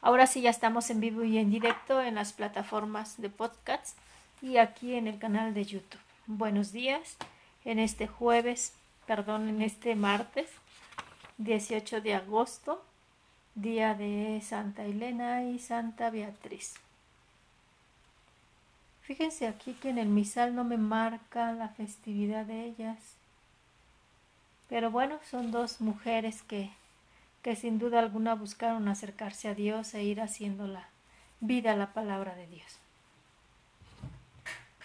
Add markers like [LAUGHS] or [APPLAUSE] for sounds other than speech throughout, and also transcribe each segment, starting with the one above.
Ahora sí ya estamos en vivo y en directo en las plataformas de podcasts y aquí en el canal de YouTube. Buenos días en este jueves, perdón, en este martes 18 de agosto, día de Santa Elena y Santa Beatriz. Fíjense aquí que en el misal no me marca la festividad de ellas. Pero bueno, son dos mujeres que, que sin duda alguna buscaron acercarse a Dios e ir haciendo la vida la palabra de Dios.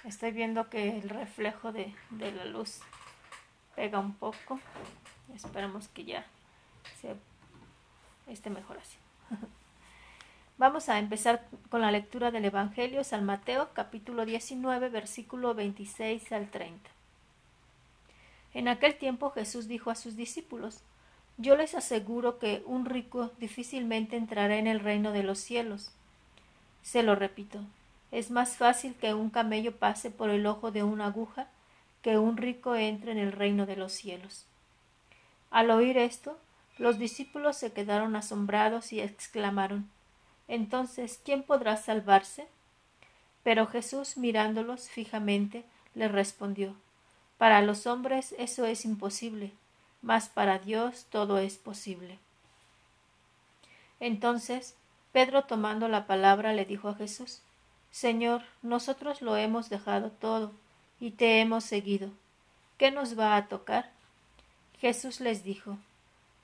Estoy viendo que el reflejo de, de la luz pega un poco. Esperemos que ya se esté mejor así. [LAUGHS] Vamos a empezar con la lectura del Evangelio San Mateo capítulo 19 versículo 26 al 30. En aquel tiempo Jesús dijo a sus discípulos, Yo les aseguro que un rico difícilmente entrará en el reino de los cielos. Se lo repito, es más fácil que un camello pase por el ojo de una aguja que un rico entre en el reino de los cielos. Al oír esto, los discípulos se quedaron asombrados y exclamaron entonces, ¿quién podrá salvarse? Pero Jesús, mirándolos fijamente, les respondió Para los hombres eso es imposible, mas para Dios todo es posible. Entonces Pedro tomando la palabra le dijo a Jesús Señor, nosotros lo hemos dejado todo y te hemos seguido. ¿Qué nos va a tocar? Jesús les dijo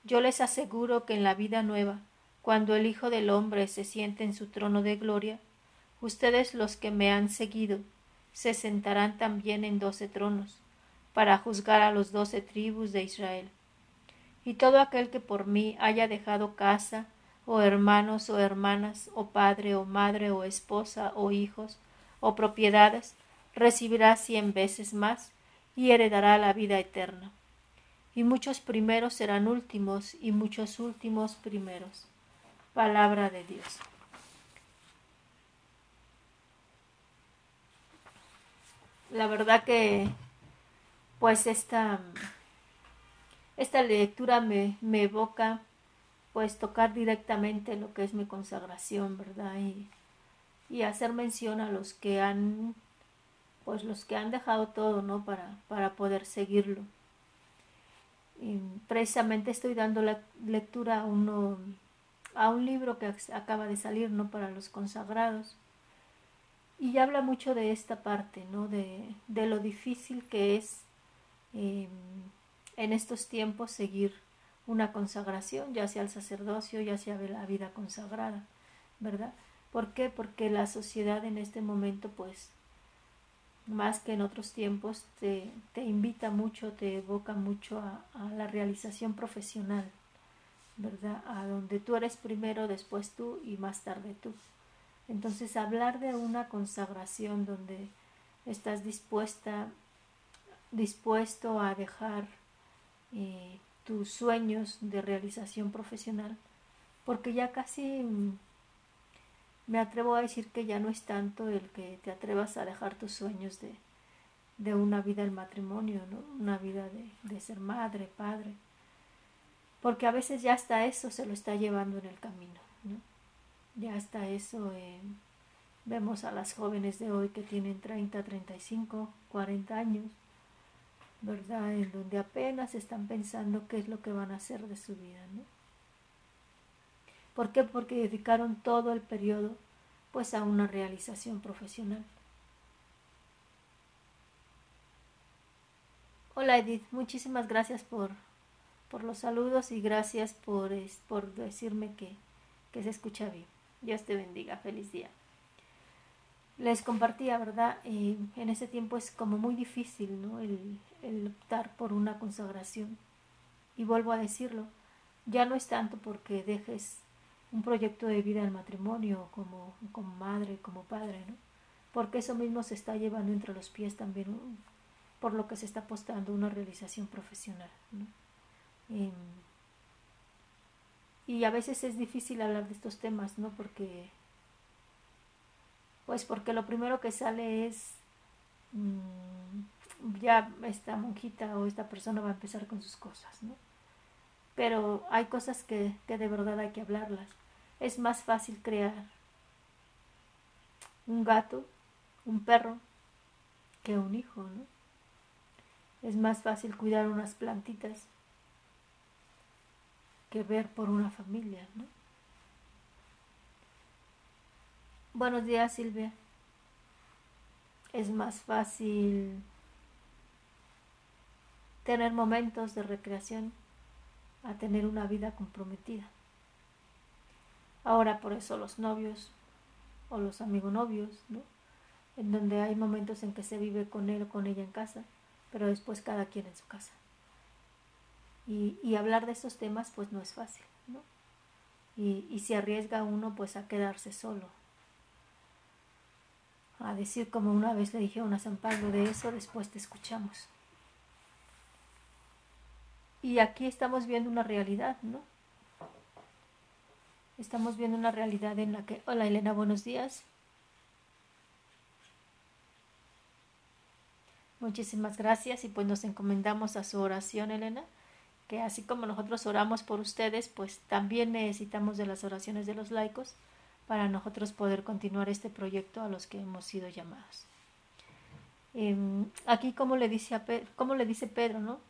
Yo les aseguro que en la vida nueva cuando el Hijo del Hombre se siente en su trono de gloria, ustedes los que me han seguido se sentarán también en doce tronos, para juzgar a los doce tribus de Israel. Y todo aquel que por mí haya dejado casa, o hermanos o hermanas, o padre o madre, o esposa o hijos, o propiedades, recibirá cien veces más y heredará la vida eterna. Y muchos primeros serán últimos, y muchos últimos primeros palabra de Dios. La verdad que pues esta, esta lectura me, me evoca pues tocar directamente lo que es mi consagración, ¿verdad? Y, y hacer mención a los que han pues los que han dejado todo, ¿no? Para, para poder seguirlo. Precisamente estoy dando la lectura a uno a un libro que acaba de salir, ¿no? Para los consagrados. Y habla mucho de esta parte, ¿no? De, de lo difícil que es em, en estos tiempos seguir una consagración, ya sea el sacerdocio, ya sea la vida consagrada, ¿verdad? ¿Por qué? Porque la sociedad en este momento, pues, más que en otros tiempos, te, te invita mucho, te evoca mucho a la realización profesional, ¿verdad? A donde tú eres primero, después tú y más tarde tú. Entonces, hablar de una consagración donde estás dispuesta, dispuesto a dejar eh, tus sueños de realización profesional, porque ya casi mm, me atrevo a decir que ya no es tanto el que te atrevas a dejar tus sueños de, de una vida del matrimonio, ¿no? una vida de, de ser madre, padre, porque a veces ya hasta eso se lo está llevando en el camino, ¿no? Ya hasta eso eh, vemos a las jóvenes de hoy que tienen 30, 35, 40 años, ¿verdad? En donde apenas están pensando qué es lo que van a hacer de su vida, ¿no? ¿Por qué? Porque dedicaron todo el periodo pues a una realización profesional. Hola Edith, muchísimas gracias por por los saludos y gracias por, por decirme que, que se escucha bien. Dios te bendiga. Feliz día. Les compartía, ¿verdad? Eh, en ese tiempo es como muy difícil, ¿no? El optar por una consagración. Y vuelvo a decirlo, ya no es tanto porque dejes un proyecto de vida al matrimonio como, como madre, como padre, ¿no? Porque eso mismo se está llevando entre los pies también por lo que se está apostando una realización profesional, ¿no? Em, y a veces es difícil hablar de estos temas, ¿no? Porque, pues porque lo primero que sale es, mm, ya esta monjita o esta persona va a empezar con sus cosas, ¿no? Pero hay cosas que, que de verdad hay que hablarlas. es más fácil crear un gato, un perro, que un hijo, ¿no? Es más fácil cuidar unas plantitas que ver por una familia, ¿no? Buenos días, Silvia. Es más fácil tener momentos de recreación a tener una vida comprometida. Ahora por eso los novios o los amigos novios, ¿no? En donde hay momentos en que se vive con él o con ella en casa, pero después cada quien en su casa. Y, y hablar de estos temas pues no es fácil, ¿no? Y, y se arriesga uno pues a quedarse solo, a decir como una vez le dije a una San Pablo de eso, después te escuchamos. Y aquí estamos viendo una realidad, ¿no? Estamos viendo una realidad en la que... Hola Elena, buenos días. Muchísimas gracias y pues nos encomendamos a su oración, Elena, que así como nosotros oramos por ustedes, pues también necesitamos de las oraciones de los laicos para nosotros poder continuar este proyecto a los que hemos sido llamados. Em, aquí como le dice a como le dice Pedro, ¿no?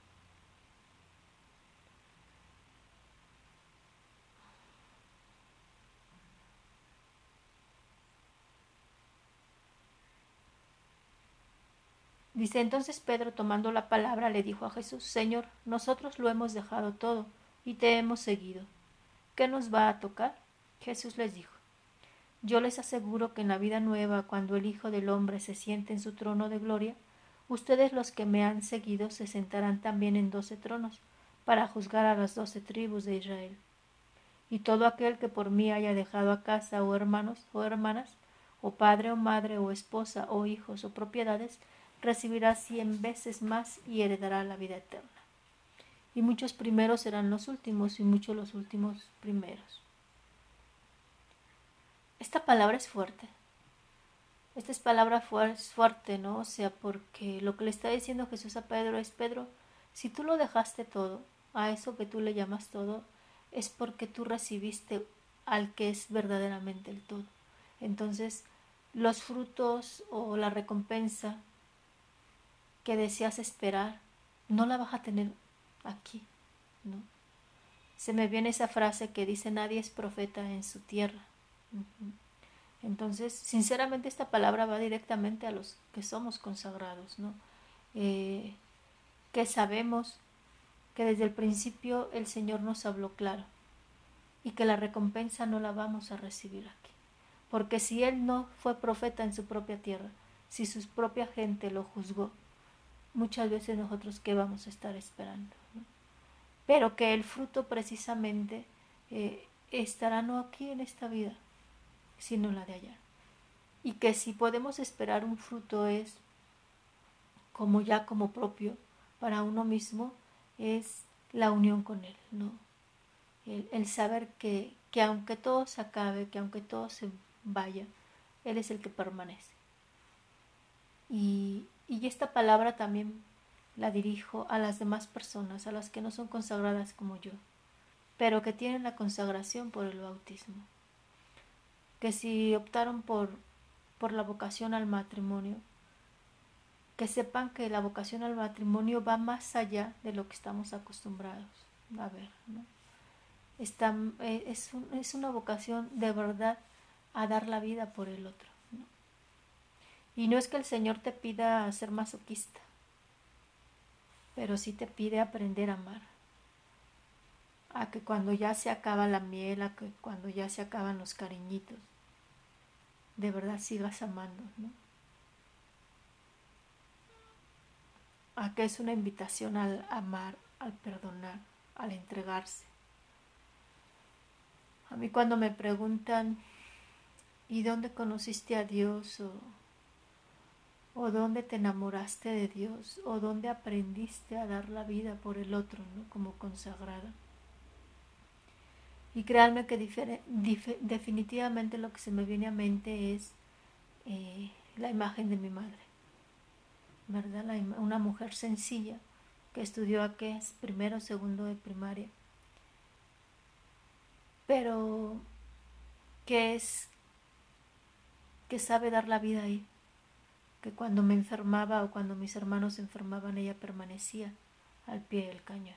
Dice entonces Pedro tomando la palabra le dijo a Jesús, Señor, nosotros lo hemos dejado todo y te hemos seguido. ¿Qué nos va a tocar? Jesús les dijo, yo les aseguro que en la vida nueva, cuando el Hijo del Hombre se siente en su trono de gloria, ustedes los que me han seguido se sentarán también en doce tronos, para juzgar a las doce tribus de Israel. Y todo aquel que por mí haya dejado a casa o hermanos o hermanas, o padre o madre o esposa o hijos o propiedades, recibirá cien veces más y heredará la vida eterna. Y muchos primeros serán los últimos y muchos los últimos primeros. Esta palabra es fuerte. Esta es palabra fuerte, ¿no? O sea, porque lo que le está diciendo Jesús a Pedro es, Pedro, si tú lo dejaste todo, a eso que tú le llamas todo, es porque tú recibiste al que es verdaderamente el todo. Entonces, los frutos o la recompensa que deseas esperar, no la vas a tener aquí, ¿no? Se me viene esa frase que dice nadie es profeta en su tierra. Entonces, sinceramente esta palabra va directamente a los que somos consagrados, ¿no? Eh, que sabemos que desde el principio el Señor nos habló claro y que la recompensa no la vamos a recibir aquí. Porque si Él no fue profeta en su propia tierra, si su propia gente lo juzgó, muchas veces nosotros qué vamos a estar esperando. Pero que el fruto precisamente eh, estará no aquí en esta vida, sino la de allá. Y que si podemos esperar un fruto es como ya como propio para uno mismo, es la unión con Él, ¿no? El, saber que, que aunque todo se acabe, que aunque todo se vaya, Él es el que permanece. Y, y esta palabra también la dirijo a las demás personas, a las que no son consagradas como yo, pero que tienen la consagración por el bautismo que si optaron por, por la vocación al matrimonio, que sepan que la vocación al matrimonio va más allá de lo que estamos acostumbrados a ver. ¿no? Eh, es, es, una vocación de verdad a dar la vida por el otro. Y no es que el Señor te pida ser masoquista, pero sí te pide aprender a amar. A que cuando ya se acaba la miel, a que cuando ya se acaban los cariñitos, de verdad sigas amando, ¿no? A que es una invitación al amar, al perdonar, al entregarse. A mí cuando me preguntan, ¿y dónde conociste a Dios? O dónde te enamoraste de Dios, o dónde aprendiste a dar la vida por el otro, ¿no? Como consagrada. Y créanme que definitivamente lo que se me viene a mente es eh, la imagen de mi madre, ¿verdad? una mujer sencilla que estudió aquí es primero, segundo de primaria. Pero que es que sabe dar la vida ahí, que cuando me enfermaba o cuando mis hermanos se enfermaban ella permanecía al pie del cañón.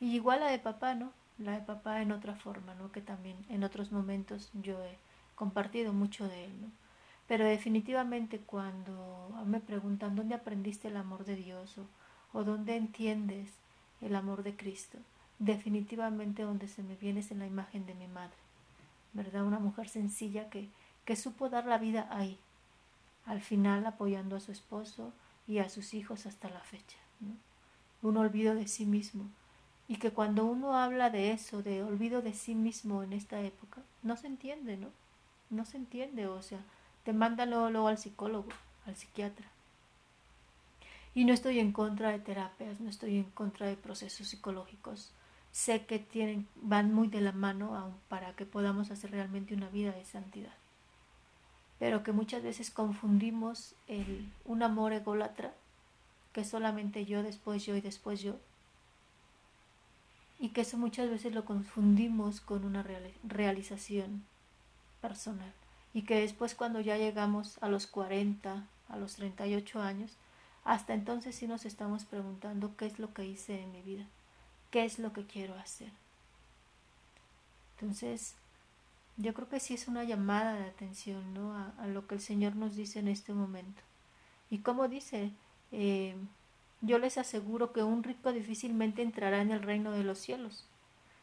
Y igual la de papá, ¿no? La de papá en otra forma, ¿no? Que también en otros momentos yo he compartido mucho de él, ¿no? Pero definitivamente cuando me preguntan dónde aprendiste el amor de Dios o, o dónde entiendes el amor de Cristo, definitivamente donde se me viene es en la imagen de mi madre, ¿verdad? Una mujer sencilla que, que supo dar la vida ahí, al final apoyando a su esposo y a sus hijos hasta la fecha. Un olvido de sí mismo. Y que cuando uno habla de eso, de olvido de sí mismo en esta época, no se entiende, ¿no? No se entiende, o sea, te mandan luego, al psicólogo, al psiquiatra. Y no estoy en contra de terapias, no estoy en contra de procesos psicológicos. Sé que tienen, van muy de la mano para que podamos hacer realmente una vida de santidad pero que muchas veces confundimos el, un amor ególatra, que solamente yo, después yo y después yo, y que eso muchas veces lo confundimos con una realización personal, y que después cuando ya llegamos a los 40, a los 38 años, hasta entonces sí nos estamos preguntando qué es lo que hice en mi vida, qué es lo que quiero hacer. Entonces, yo creo que sí es una llamada de atención ¿no? a, lo que el Señor nos dice en este momento. Y como dice, eh, yo les aseguro que un rico difícilmente entrará en el reino de los cielos.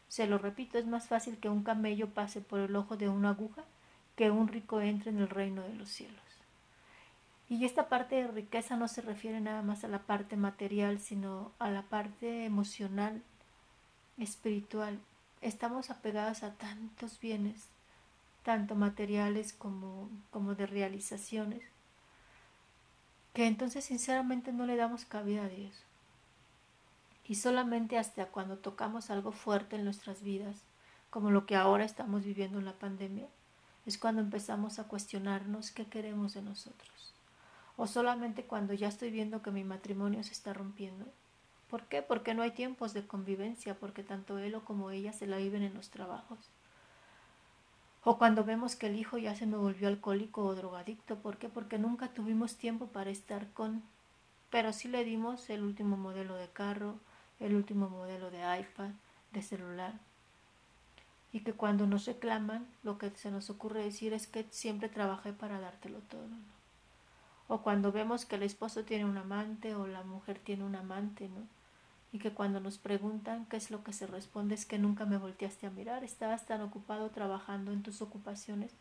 Se lo repito, es más fácil que un camello pase por el ojo de una aguja que un rico entre en el reino de los cielos. Y esta parte de riqueza no se refiere nada más a la parte material, sino a la parte emocional, espiritual. Estamos apegados a tantos bienes, tanto materiales como, como de realizaciones, que entonces sinceramente no le damos cabida a Dios. Y solamente hasta cuando tocamos algo fuerte en nuestras vidas, como lo que ahora estamos viviendo en la pandemia, es cuando empezamos a cuestionarnos qué queremos de nosotros. O solamente cuando ya estoy viendo que mi matrimonio se está rompiendo. ¿Por qué? Porque no hay tiempos de convivencia, porque tanto él o como ella se la viven en los trabajos o cuando vemos que el hijo ya se me volvió alcohólico o drogadicto. ¿Por qué? Porque nunca tuvimos tiempo para estar con... Pero sí le dimos el último modelo de carro, el último modelo de iPad, de celular. Y que cuando nos reclaman, lo que se nos ocurre decir es que siempre trabajé para dártelo todo. O cuando vemos que el esposo tiene un amante o la mujer tiene un amante, ¿no? Y que cuando nos preguntan qué es lo que se responde es que nunca me volteaste a mirar, estabas tan ocupado trabajando en tus ocupaciones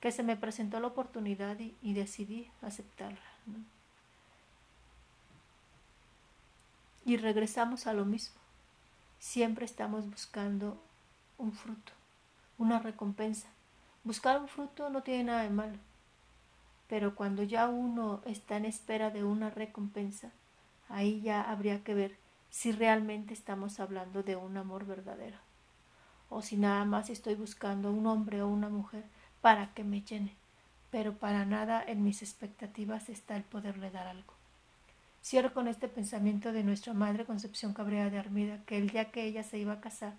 que se me presentó la oportunidad y, decidí aceptarla. Y regresamos a lo mismo. Siempre estamos buscando un fruto, una recompensa. Buscar un fruto no tiene nada de malo, pero cuando ya uno está en espera de una recompensa, ahí ya habría que ver si realmente estamos hablando de un amor verdadero, o si nada más estoy buscando un hombre o una mujer para que me llene, pero para nada en mis expectativas está el poderle dar algo. Cierro con este pensamiento de nuestra madre Concepción Cabrera de Armida, que el día que ella se iba a casar,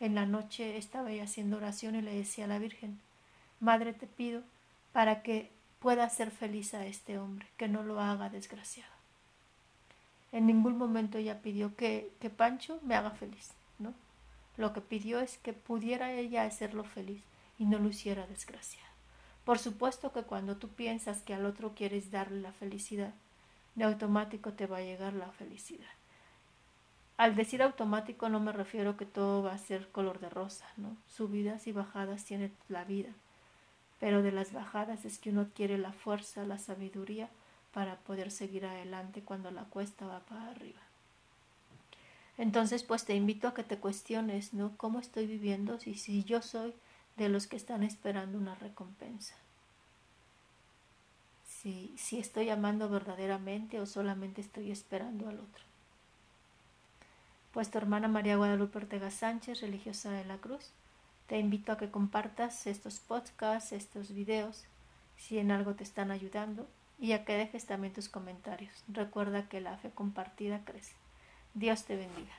en la noche estaba ella haciendo oración y le decía a la Virgen, Madre te pido para que pueda hacer feliz a este hombre, que no lo haga desgraciado. En ningún momento ella pidió que, Pancho me haga feliz, ¿no? Lo que pidió es que pudiera ella hacerlo feliz y no lo hiciera desgraciado. Por supuesto que cuando tú piensas que al otro quieres darle la felicidad, de automático te va a llegar la felicidad. Al decir automático no me refiero que todo va a ser color de rosa, ¿no? Subidas y bajadas tiene la vida, pero de las bajadas es que uno quiere la fuerza, la sabiduría para poder seguir adelante cuando la cuesta va para arriba. Entonces, pues te invito a que te cuestiones, ¿no? ¿Cómo estoy viviendo si, si yo soy de los que están esperando una recompensa? Si, si estoy amando verdaderamente o solamente estoy esperando al otro. Pues tu hermana María Guadalupe Ortega Sánchez, religiosa de la Cruz, te invito a que compartas estos podcasts, estos videos, si en algo te están ayudando y a que dejes también tus comentarios. Recuerda que la fe compartida crece. Dios te bendiga.